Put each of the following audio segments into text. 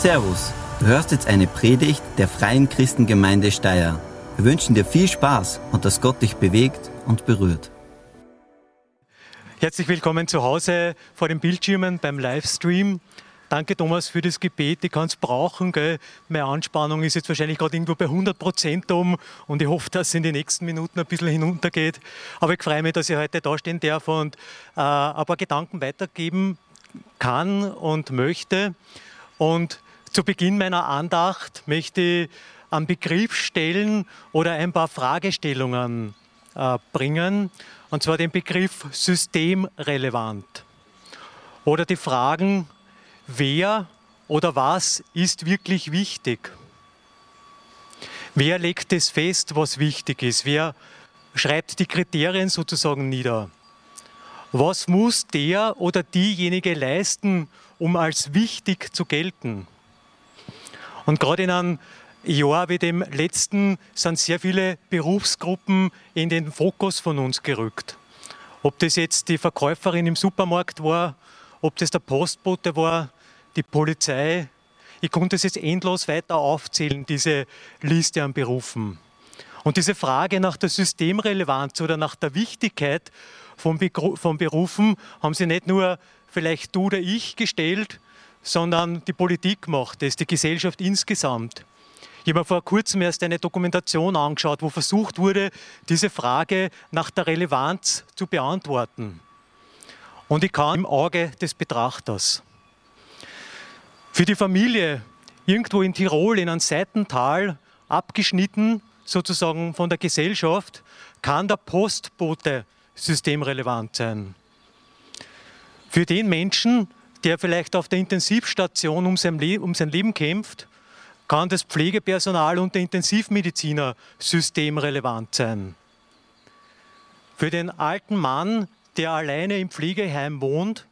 Servus, du hörst jetzt eine Predigt der Freien Christengemeinde Steyr. Wir wünschen dir viel Spaß und dass Gott dich bewegt und berührt. Herzlich willkommen zu Hause vor den Bildschirmen beim Livestream. Danke Thomas für das Gebet, ich kann es brauchen. Gell? Meine Anspannung ist jetzt wahrscheinlich gerade irgendwo bei 100 Prozent um und ich hoffe, dass es in den nächsten Minuten ein bisschen hinuntergeht. Aber ich freue mich, dass ich heute da stehen darf und äh, ein paar Gedanken weitergeben kann und möchte. Und zu Beginn meiner Andacht möchte ich einen Begriff stellen oder ein paar Fragestellungen äh, bringen, und zwar den Begriff systemrelevant. Oder die Fragen, wer oder was ist wirklich wichtig? Wer legt es fest, was wichtig ist? Wer schreibt die Kriterien sozusagen nieder? Was muss der oder diejenige leisten, um als wichtig zu gelten? Und gerade in einem Jahr wie dem letzten sind sehr viele Berufsgruppen in den Fokus von uns gerückt. Ob das jetzt die Verkäuferin im Supermarkt war, ob das der Postbote war, die Polizei. Ich konnte es jetzt endlos weiter aufzählen, diese Liste an Berufen. Und diese Frage nach der Systemrelevanz oder nach der Wichtigkeit von, Berufen haben sie nicht nur vielleicht du oder ich gestellt, sondern die Politik macht es, die Gesellschaft insgesamt. Ich habe mir vor kurzem erst eine Dokumentation angeschaut, wo versucht wurde, diese Frage nach der Relevanz zu beantworten. Und ich kann im Auge des Betrachters. Für die Familie irgendwo in Tirol in einem Seitental, abgeschnitten sozusagen von der Gesellschaft, kann der Postbote systemrelevant sein. Für den Menschen, der vielleicht auf der Intensivstation um sein, um sein Leben kämpft, kann das Pflegepersonal und der Intensivmediziner systemrelevant sein. Für den alten Mann, der alleine im Pflegeheim wohnt,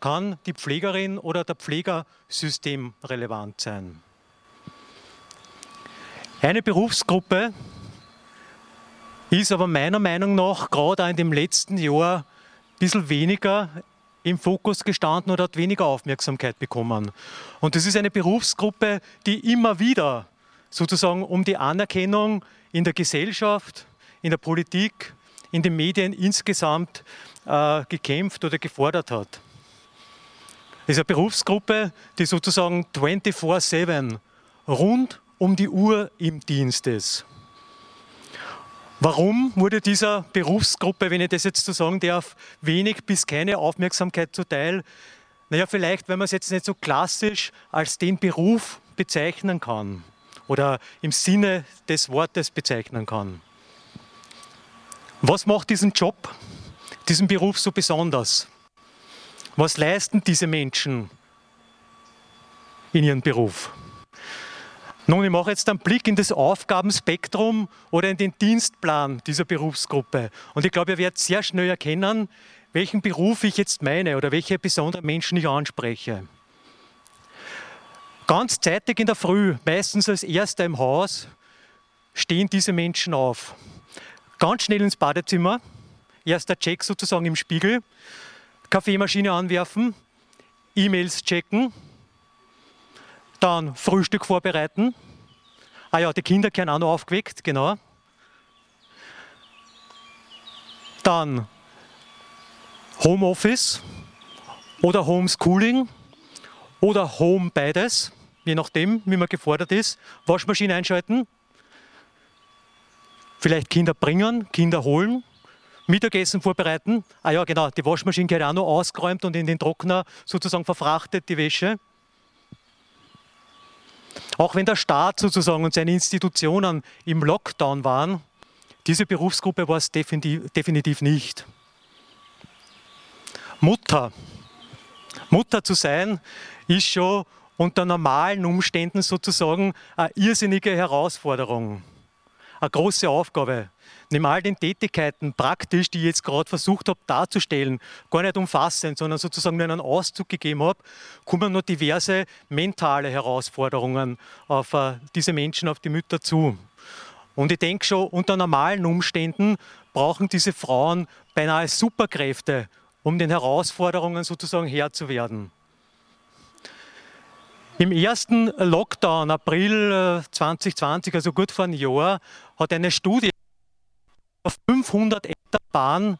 kann die Pflegerin oder der Pfleger systemrelevant sein. Eine Berufsgruppe ist aber meiner Meinung nach gerade in dem letzten Jahr ein bisschen weniger im Fokus gestanden oder hat weniger Aufmerksamkeit bekommen. Und das ist eine Berufsgruppe, die immer wieder sozusagen um die Anerkennung in der Gesellschaft, in der Politik, in den Medien insgesamt äh, gekämpft oder gefordert hat. Das ist eine Berufsgruppe, die sozusagen 24-7 rund um die Uhr im Dienst ist. Warum wurde dieser Berufsgruppe, wenn ich das jetzt so sagen darf, wenig bis keine Aufmerksamkeit zuteil? Naja, vielleicht, weil man es jetzt nicht so klassisch als den Beruf bezeichnen kann oder im Sinne des Wortes bezeichnen kann. Was macht diesen Job, diesen Beruf so besonders? Was leisten diese Menschen in ihrem Beruf? Nun, ich mache jetzt einen Blick in das Aufgabenspektrum oder in den Dienstplan dieser Berufsgruppe. Und ich glaube, ihr werdet sehr schnell erkennen, welchen Beruf ich jetzt meine oder welche besonderen Menschen ich anspreche. Ganz zeitig in der Früh, meistens als Erster im Haus, stehen diese Menschen auf. Ganz schnell ins Badezimmer, erster Check sozusagen im Spiegel, Kaffeemaschine anwerfen, E-Mails checken, dann Frühstück vorbereiten. Ah ja, die Kinder werden auch noch aufgeweckt, genau. Dann Homeoffice oder Homeschooling oder Home beides, je nachdem, wie man gefordert ist. Waschmaschine einschalten, vielleicht Kinder bringen, Kinder holen, Mittagessen vorbereiten. Ah ja, genau, die Waschmaschine gehört auch noch ausgeräumt und in den Trockner sozusagen verfrachtet, die Wäsche. Auch wenn der Staat sozusagen und seine Institutionen im Lockdown waren, diese Berufsgruppe war es definitiv nicht. Mutter. Mutter zu sein, ist schon unter normalen Umständen sozusagen eine irrsinnige Herausforderung, eine große Aufgabe neben all den Tätigkeiten praktisch, die ich jetzt gerade versucht habe darzustellen, gar nicht umfassend, sondern sozusagen nur einen Auszug gegeben habe, kommen noch diverse mentale Herausforderungen auf äh, diese Menschen, auf die Mütter zu. Und ich denke schon, unter normalen Umständen brauchen diese Frauen beinahe Superkräfte, um den Herausforderungen sozusagen Herr zu werden. Im ersten Lockdown, April 2020, äh, also gut vor einem Jahr, hat eine Studie auf 500 Hektar Bahn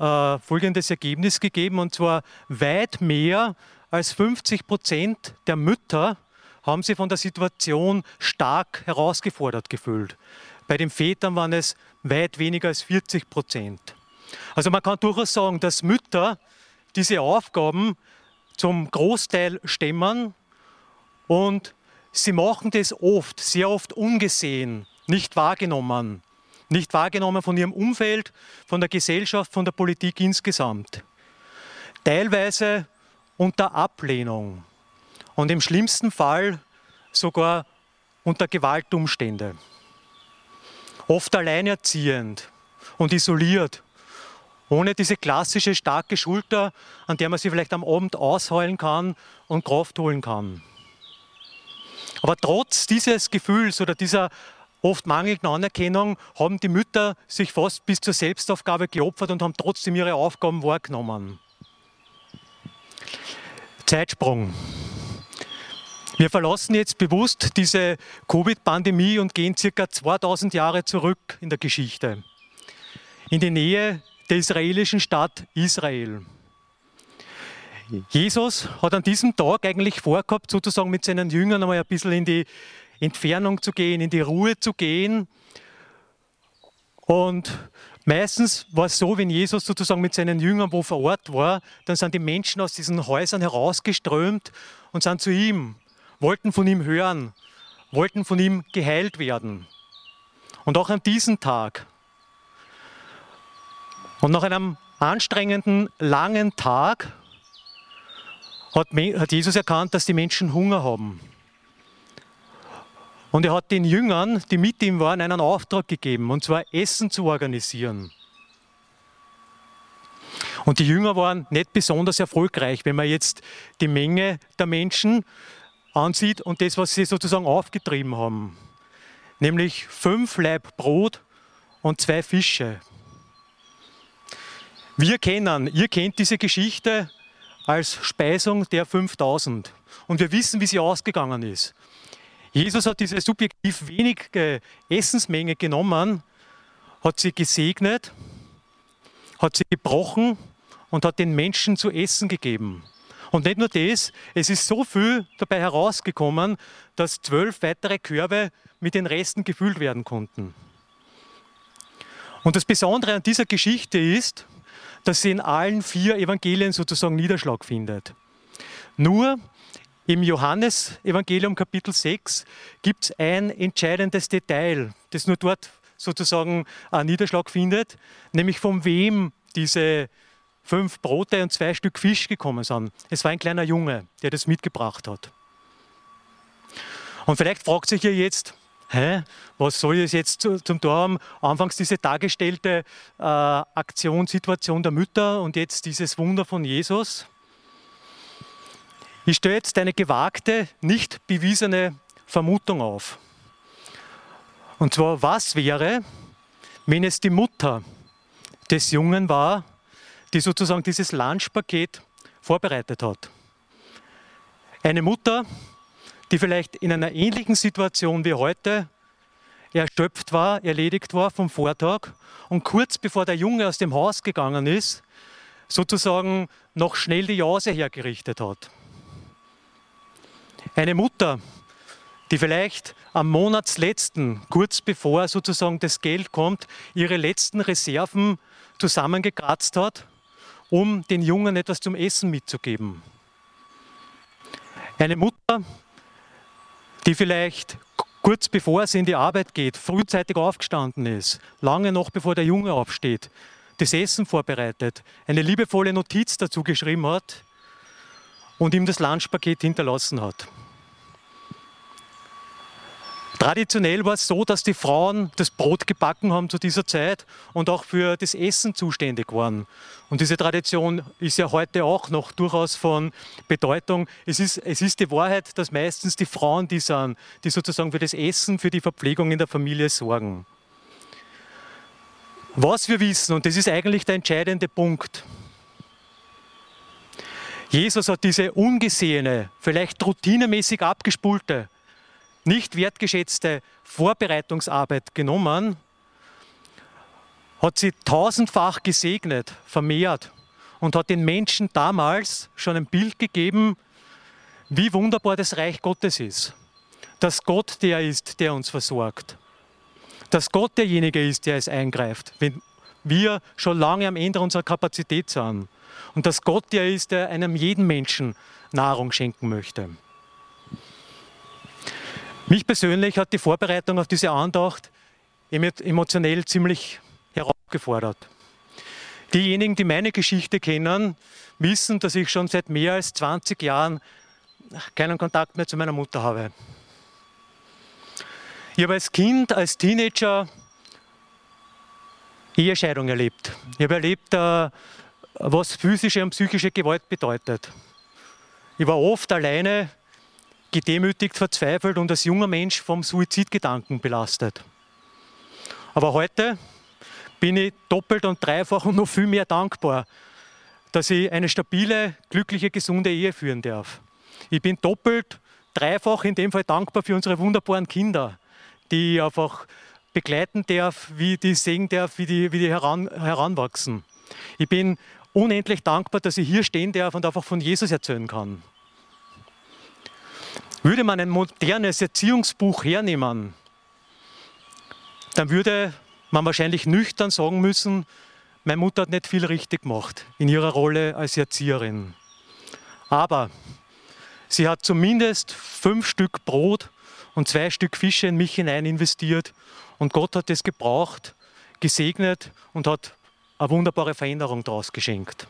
äh, folgendes Ergebnis gegeben, und zwar weit mehr als 50 Prozent der Mütter haben sich von der Situation stark herausgefordert gefühlt. Bei den Vätern waren es weit weniger als 40 Prozent. Also man kann durchaus sagen, dass Mütter diese Aufgaben zum Großteil stemmen und sie machen das oft, sehr oft ungesehen, nicht wahrgenommen. Nicht wahrgenommen von ihrem Umfeld, von der Gesellschaft, von der Politik insgesamt. Teilweise unter Ablehnung und im schlimmsten Fall sogar unter Gewaltumstände. Oft alleinerziehend und isoliert, ohne diese klassische starke Schulter, an der man sich vielleicht am Abend ausheulen kann und Kraft holen kann. Aber trotz dieses Gefühls oder dieser oft mangelnden Anerkennung haben die Mütter sich fast bis zur Selbstaufgabe geopfert und haben trotzdem ihre Aufgaben wahrgenommen. Zeitsprung. Wir verlassen jetzt bewusst diese Covid-Pandemie und gehen circa 2000 Jahre zurück in der Geschichte. In die Nähe der israelischen Stadt Israel. Jesus hat an diesem Tag eigentlich vorgehabt, sozusagen mit seinen Jüngern einmal ein bisschen in die Entfernung zu gehen, in die Ruhe zu gehen. Und meistens war es so, wenn Jesus sozusagen mit seinen Jüngern wo vor Ort war, dann sind die Menschen aus diesen Häusern herausgeströmt und sind zu ihm, wollten von ihm hören, wollten von ihm geheilt werden. Und auch an diesem Tag. Und nach einem anstrengenden, langen Tag hat, Jesus erkannt, dass die Menschen Hunger haben. Und er hat den Jüngern, die mit ihm waren, einen Auftrag gegeben, und zwar Essen zu organisieren. Und die Jünger waren nicht besonders erfolgreich, wenn man jetzt die Menge der Menschen ansieht und das, was sie sozusagen aufgetrieben haben. Nämlich fünf Leib Brot und zwei Fische. Wir kennen, ihr kennt diese Geschichte als Speisung der 5000. Und wir wissen, wie sie ausgegangen ist. Jesus hat diese subjektiv wenige Essensmenge genommen, hat sie gesegnet, hat sie gebrochen und hat den Menschen zu essen gegeben. Und nicht nur das, es ist so viel dabei herausgekommen, dass zwölf weitere Körbe mit den Resten gefüllt werden konnten. Und das Besondere an dieser Geschichte ist, dass sie in allen vier Evangelien sozusagen Niederschlag findet. Nur im Johannesevangelium Kapitel 6 gibt es ein entscheidendes Detail, das nur dort sozusagen einen Niederschlag findet, nämlich von wem diese fünf Brote und zwei Stück Fisch gekommen sind. Es war ein kleiner Junge, der das mitgebracht hat. Und vielleicht fragt sich ihr jetzt, hä, was soll das jetzt zum Tor haben? Anfangs diese dargestellte äh, Aktionssituation der Mütter und jetzt dieses Wunder von Jesus. Ich stelle jetzt eine gewagte, nicht bewiesene Vermutung auf. Und zwar, was wäre, wenn es die Mutter des Jungen war, die sozusagen dieses Lunchpaket vorbereitet hat? Eine Mutter, die vielleicht in einer ähnlichen Situation wie heute erschöpft war, erledigt war vom Vortag und kurz bevor der Junge aus dem Haus gegangen ist, sozusagen noch schnell die Jause hergerichtet hat. Eine Mutter, die vielleicht am Monatsletzten, kurz bevor sozusagen das Geld kommt, ihre letzten Reserven zusammengekratzt hat, um den Jungen etwas zum Essen mitzugeben. Eine Mutter, die vielleicht kurz bevor sie in die Arbeit geht, frühzeitig aufgestanden ist, lange noch bevor der Junge aufsteht, das Essen vorbereitet, eine liebevolle Notiz dazu geschrieben hat und ihm das Lunchpaket hinterlassen hat. Traditionell war es so, dass die Frauen das Brot gebacken haben zu dieser Zeit und auch für das Essen zuständig waren. Und diese Tradition ist ja heute auch noch durchaus von Bedeutung. Es ist, es ist die Wahrheit, dass meistens die Frauen die sind, die sozusagen für das Essen, für die Verpflegung in der Familie sorgen. Was wir wissen, und das ist eigentlich der entscheidende Punkt, Jesus hat diese ungesehene, vielleicht routinemäßig abgespulte, nicht wertgeschätzte Vorbereitungsarbeit genommen, hat sie tausendfach gesegnet, vermehrt und hat den Menschen damals schon ein Bild gegeben, wie wunderbar das Reich Gottes ist. Dass Gott der ist, der uns versorgt. Dass Gott derjenige ist, der es eingreift, wenn wir schon lange am Ende unserer Kapazität sind. Und dass Gott der ist, der einem jeden Menschen Nahrung schenken möchte. Mich persönlich hat die Vorbereitung auf diese Andacht emotionell ziemlich herausgefordert. Diejenigen, die meine Geschichte kennen, wissen, dass ich schon seit mehr als 20 Jahren keinen Kontakt mehr zu meiner Mutter habe. Ich habe als Kind, als Teenager Ehescheidung erlebt. Ich habe erlebt, äh, was physische und psychische Gewalt bedeutet. Ich war oft alleine, gedemütigt, verzweifelt und als junger Mensch vom Suizidgedanken belastet. Aber heute bin ich doppelt und dreifach und noch viel mehr dankbar, dass ich eine stabile, glückliche, gesunde Ehe führen darf. Ich bin doppelt, dreifach in dem Fall dankbar für unsere wunderbaren Kinder, die ich einfach begleiten darf, wie die sehen darf, wie die, wie die heran, heranwachsen. Ich bin unendlich dankbar, dass ich hier stehen darf und einfach von Jesus erzählen kann. Würde man ein modernes Erziehungsbuch hernehmen, dann würde man wahrscheinlich nüchtern sagen müssen, meine Mutter hat nicht viel richtig gemacht in ihrer Rolle als Erzieherin. Aber sie hat zumindest fünf Stück Brot und zwei Stück Fische in mich hinein investiert und Gott hat es gebraucht, gesegnet und hat eine wunderbare Veränderung daraus geschenkt.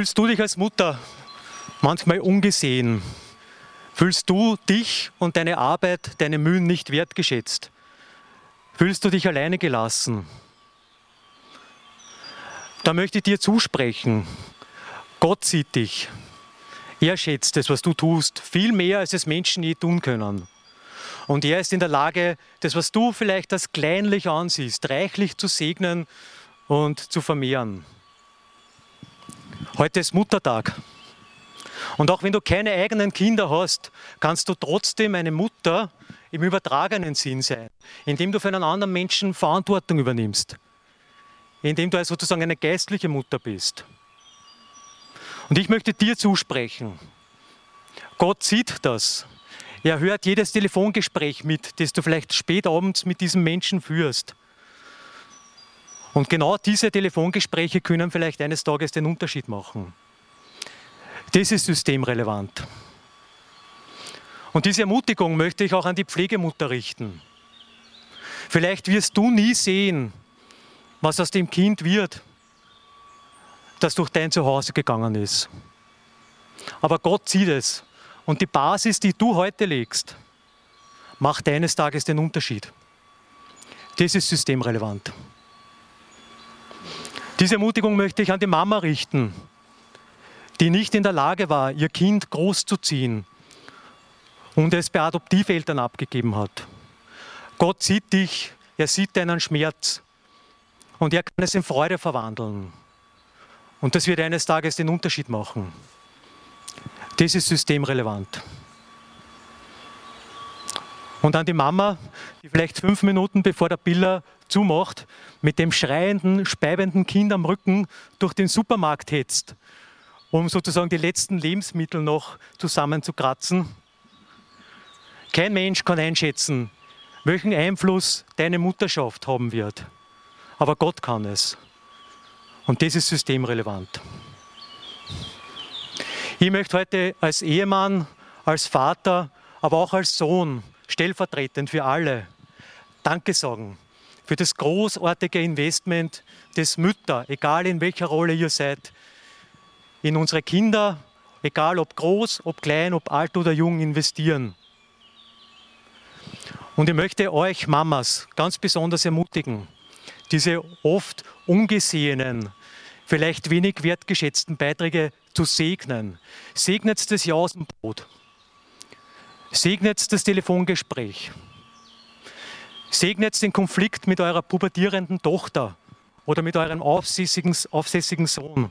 Fühlst du dich als Mutter manchmal ungesehen? Fühlst du dich und deine Arbeit, deine Mühen nicht wertgeschätzt? Fühlst du dich alleine gelassen? Da möchte ich dir zusprechen. Gott sieht dich. Er schätzt es, was du tust, viel mehr, als es Menschen je tun können. Und er ist in der Lage, das, was du vielleicht als kleinlich ansiehst, reichlich zu segnen und zu vermehren. Heute ist Muttertag. Und auch wenn du keine eigenen Kinder hast, kannst du trotzdem eine Mutter im übertragenen Sinn sein, indem du für einen anderen Menschen Verantwortung übernimmst, indem du sozusagen eine geistliche Mutter bist. Und ich möchte dir zusprechen, Gott sieht das. Er hört jedes Telefongespräch mit, das du vielleicht spät abends mit diesem Menschen führst. Und genau diese Telefongespräche können vielleicht eines Tages den Unterschied machen. Das ist systemrelevant. Und diese Ermutigung möchte ich auch an die Pflegemutter richten. Vielleicht wirst du nie sehen, was aus dem Kind wird, das durch dein Zuhause gegangen ist. Aber Gott sieht es. Und die Basis, die du heute legst, macht eines Tages den Unterschied. Das ist systemrelevant. Diese Ermutigung möchte ich an die Mama richten, die nicht in der Lage war, ihr Kind großzuziehen und es bei Adoptiveltern abgegeben hat. Gott sieht dich, er sieht deinen Schmerz und er kann es in Freude verwandeln. Und das wird eines Tages den Unterschied machen. Das ist systemrelevant. Und an die Mama, vielleicht fünf Minuten bevor der Biller zumacht, mit dem schreienden, speibenden Kind am Rücken durch den Supermarkt hetzt, um sozusagen die letzten Lebensmittel noch zusammenzukratzen. Kein Mensch kann einschätzen, welchen Einfluss deine Mutterschaft haben wird. Aber Gott kann es. Und das ist systemrelevant. Ich möchte heute als Ehemann, als Vater, aber auch als Sohn stellvertretend für alle Danke sagen für das großartige Investment, das Mütter, egal in welcher Rolle ihr seid, in unsere Kinder, egal ob groß, ob klein, ob alt oder jung, investieren. Und ich möchte euch Mamas ganz besonders ermutigen, diese oft ungesehenen, vielleicht wenig wertgeschätzten Beiträge zu segnen. Segnet das Ja aus dem Brot. Segnet das Telefongespräch. Segnet den Konflikt mit eurer pubertierenden Tochter oder mit eurem aufsässigen, aufsässigen Sohn.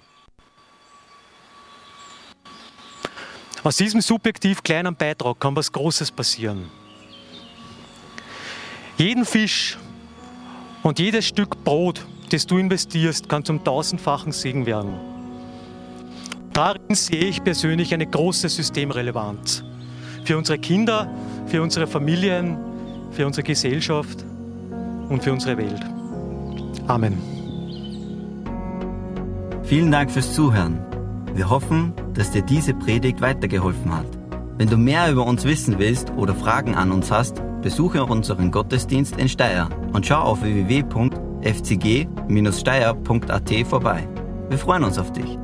Aus diesem subjektiv kleinen Beitrag kann was Großes passieren. Jeden Fisch und jedes Stück Brot, das du investierst, kann zum tausendfachen Segen werden. Darin sehe ich persönlich eine große Systemrelevanz. Für unsere Kinder, für unsere Familien, für unsere Gesellschaft und für unsere Welt. Amen. Vielen Dank fürs Zuhören. Wir hoffen, dass dir diese Predigt weitergeholfen hat. Wenn du mehr über uns wissen willst oder Fragen an uns hast, besuche unseren Gottesdienst in Steyr und schau auf www.fcg-steyr.at vorbei. Wir freuen uns auf dich.